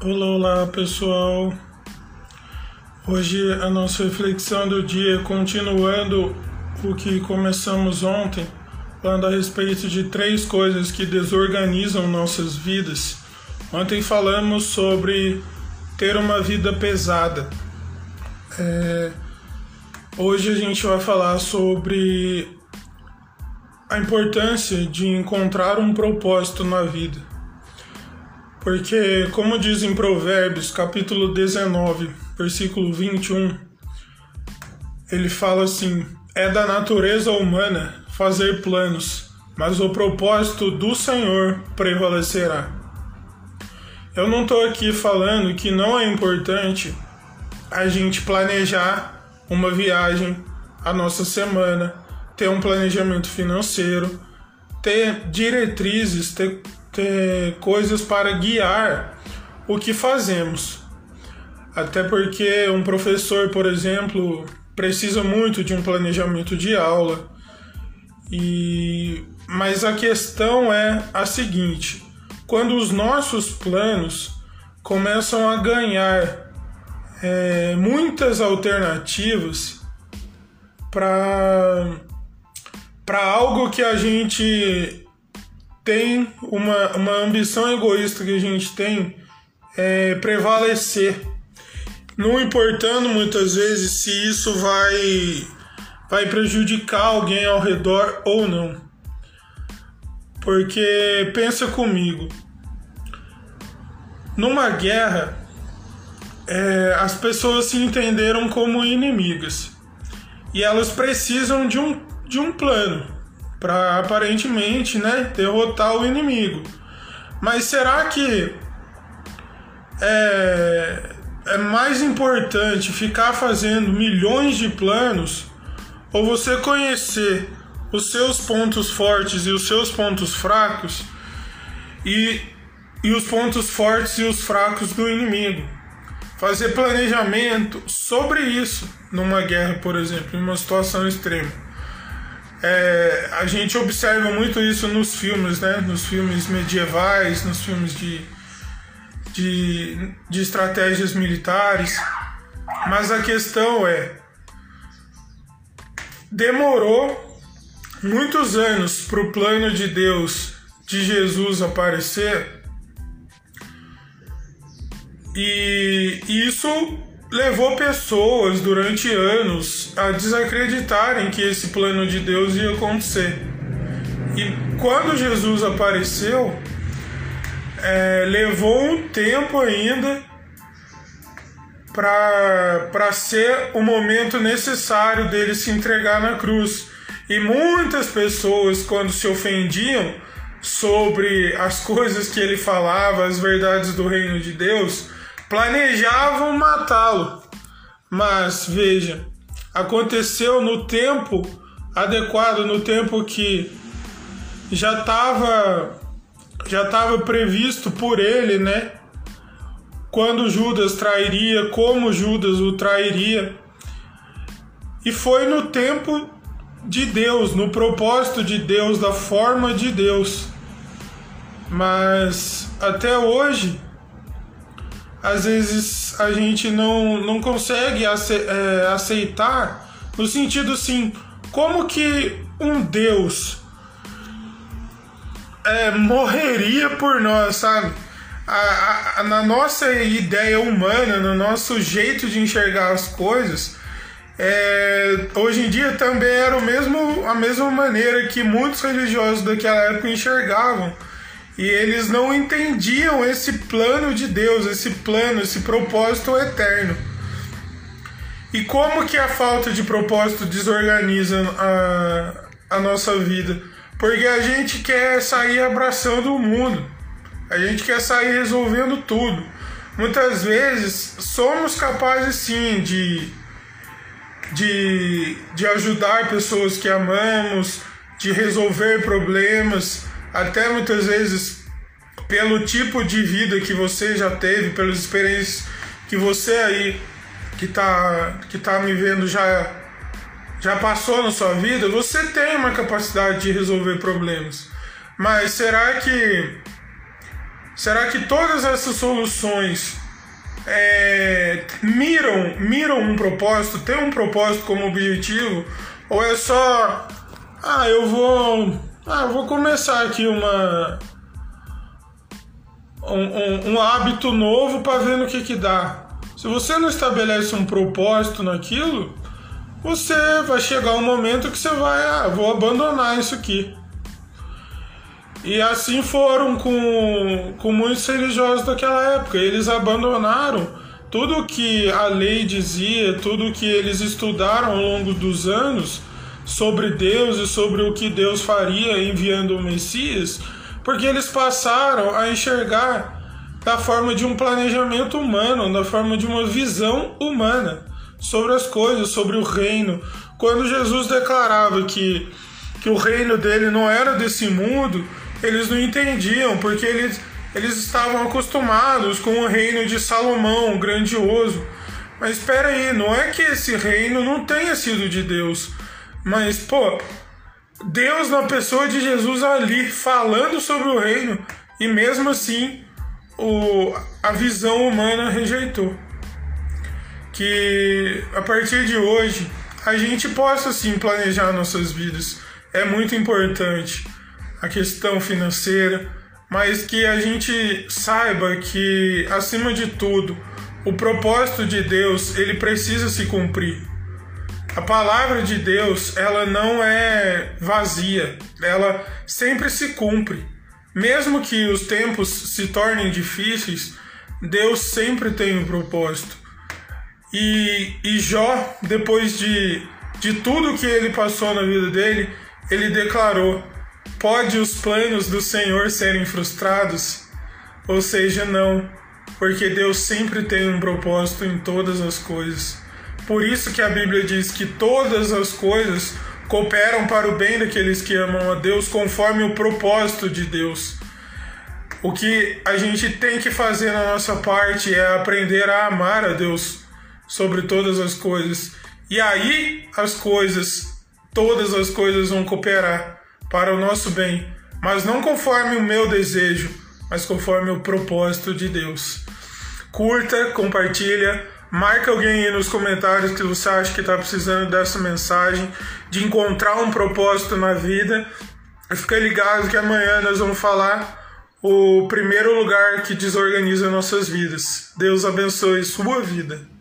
Olá, olá pessoal. Hoje a nossa reflexão do dia, continuando o que começamos ontem, falando a respeito de três coisas que desorganizam nossas vidas. Ontem falamos sobre ter uma vida pesada. É... Hoje a gente vai falar sobre a importância de encontrar um propósito na vida. Porque, como diz em Provérbios, capítulo 19, versículo 21, ele fala assim: É da natureza humana fazer planos, mas o propósito do Senhor prevalecerá. Eu não estou aqui falando que não é importante a gente planejar uma viagem a nossa semana, ter um planejamento financeiro, ter diretrizes, ter ter coisas para guiar o que fazemos. Até porque um professor, por exemplo, precisa muito de um planejamento de aula. E mas a questão é a seguinte: quando os nossos planos começam a ganhar é, muitas alternativas para para algo que a gente tem uma, uma ambição egoísta que a gente tem é prevalecer, não importando muitas vezes se isso vai vai prejudicar alguém ao redor ou não. Porque pensa comigo, numa guerra é, as pessoas se entenderam como inimigas. E elas precisam de um, de um plano para aparentemente, né, derrotar o inimigo. Mas será que é, é mais importante ficar fazendo milhões de planos ou você conhecer os seus pontos fortes e os seus pontos fracos e, e os pontos fortes e os fracos do inimigo? Fazer planejamento sobre isso numa guerra, por exemplo, em uma situação extrema. É, a gente observa muito isso nos filmes, né? Nos filmes medievais, nos filmes de, de, de estratégias militares. Mas a questão é: demorou muitos anos para o plano de Deus de Jesus aparecer. E isso levou pessoas durante anos a desacreditarem que esse plano de Deus ia acontecer. E quando Jesus apareceu, é, levou um tempo ainda para ser o momento necessário dele se entregar na cruz. E muitas pessoas, quando se ofendiam sobre as coisas que ele falava, as verdades do reino de Deus, planejavam matá-lo. Mas veja, aconteceu no tempo adequado, no tempo que já estava já estava previsto por ele, né? Quando Judas trairia, como Judas o trairia. E foi no tempo de Deus, no propósito de Deus, da forma de Deus. Mas até hoje às vezes a gente não, não consegue é, aceitar no sentido assim, como que um Deus é, morreria por nós, sabe? A, a, na nossa ideia humana, no nosso jeito de enxergar as coisas, é, hoje em dia também era o mesmo, a mesma maneira que muitos religiosos daquela época enxergavam e eles não entendiam esse plano de Deus, esse plano, esse propósito eterno. E como que a falta de propósito desorganiza a, a nossa vida? Porque a gente quer sair abraçando o mundo, a gente quer sair resolvendo tudo. Muitas vezes somos capazes sim de, de, de ajudar pessoas que amamos, de resolver problemas, até muitas vezes pelo tipo de vida que você já teve, pelas experiências que você aí que tá, que tá me vendo já, já passou na sua vida, você tem uma capacidade de resolver problemas. Mas será que Será que todas essas soluções é, miram, miram um propósito, tem um propósito como objetivo? Ou é só, ah, eu vou, ah, eu vou começar aqui uma um, um, um hábito novo para ver no que que dá. Se você não estabelece um propósito naquilo, você vai chegar um momento que você vai, ah, vou abandonar isso aqui. E assim foram com, com muitos religiosos daquela época. Eles abandonaram tudo que a lei dizia, tudo que eles estudaram ao longo dos anos sobre Deus e sobre o que Deus faria enviando o Messias, porque eles passaram a enxergar da forma de um planejamento humano, da forma de uma visão humana sobre as coisas, sobre o reino. Quando Jesus declarava que, que o reino dele não era desse mundo, eles não entendiam, porque eles, eles estavam acostumados com o reino de Salomão, grandioso. Mas espera aí, não é que esse reino não tenha sido de Deus, mas pô, Deus na pessoa de Jesus ali falando sobre o reino e mesmo assim o, a visão humana rejeitou. Que a partir de hoje a gente possa sim planejar nossas vidas. É muito importante a questão financeira, mas que a gente saiba que acima de tudo o propósito de Deus ele precisa se cumprir. A palavra de Deus ela não é vazia, ela sempre se cumpre. Mesmo que os tempos se tornem difíceis, Deus sempre tem um propósito. E, e Jó, depois de, de tudo que ele passou na vida dele, ele declarou: Pode os planos do Senhor serem frustrados? Ou seja, não, porque Deus sempre tem um propósito em todas as coisas. Por isso que a Bíblia diz que todas as coisas cooperam para o bem daqueles que amam a Deus conforme o propósito de Deus. O que a gente tem que fazer na nossa parte é aprender a amar a Deus sobre todas as coisas. E aí as coisas, todas as coisas vão cooperar para o nosso bem, mas não conforme o meu desejo, mas conforme o propósito de Deus. Curta, compartilha, marca alguém aí nos comentários que você acha que está precisando dessa mensagem, de encontrar um propósito na vida. Fica ligado que amanhã nós vamos falar o primeiro lugar que desorganiza nossas vidas. Deus abençoe sua vida.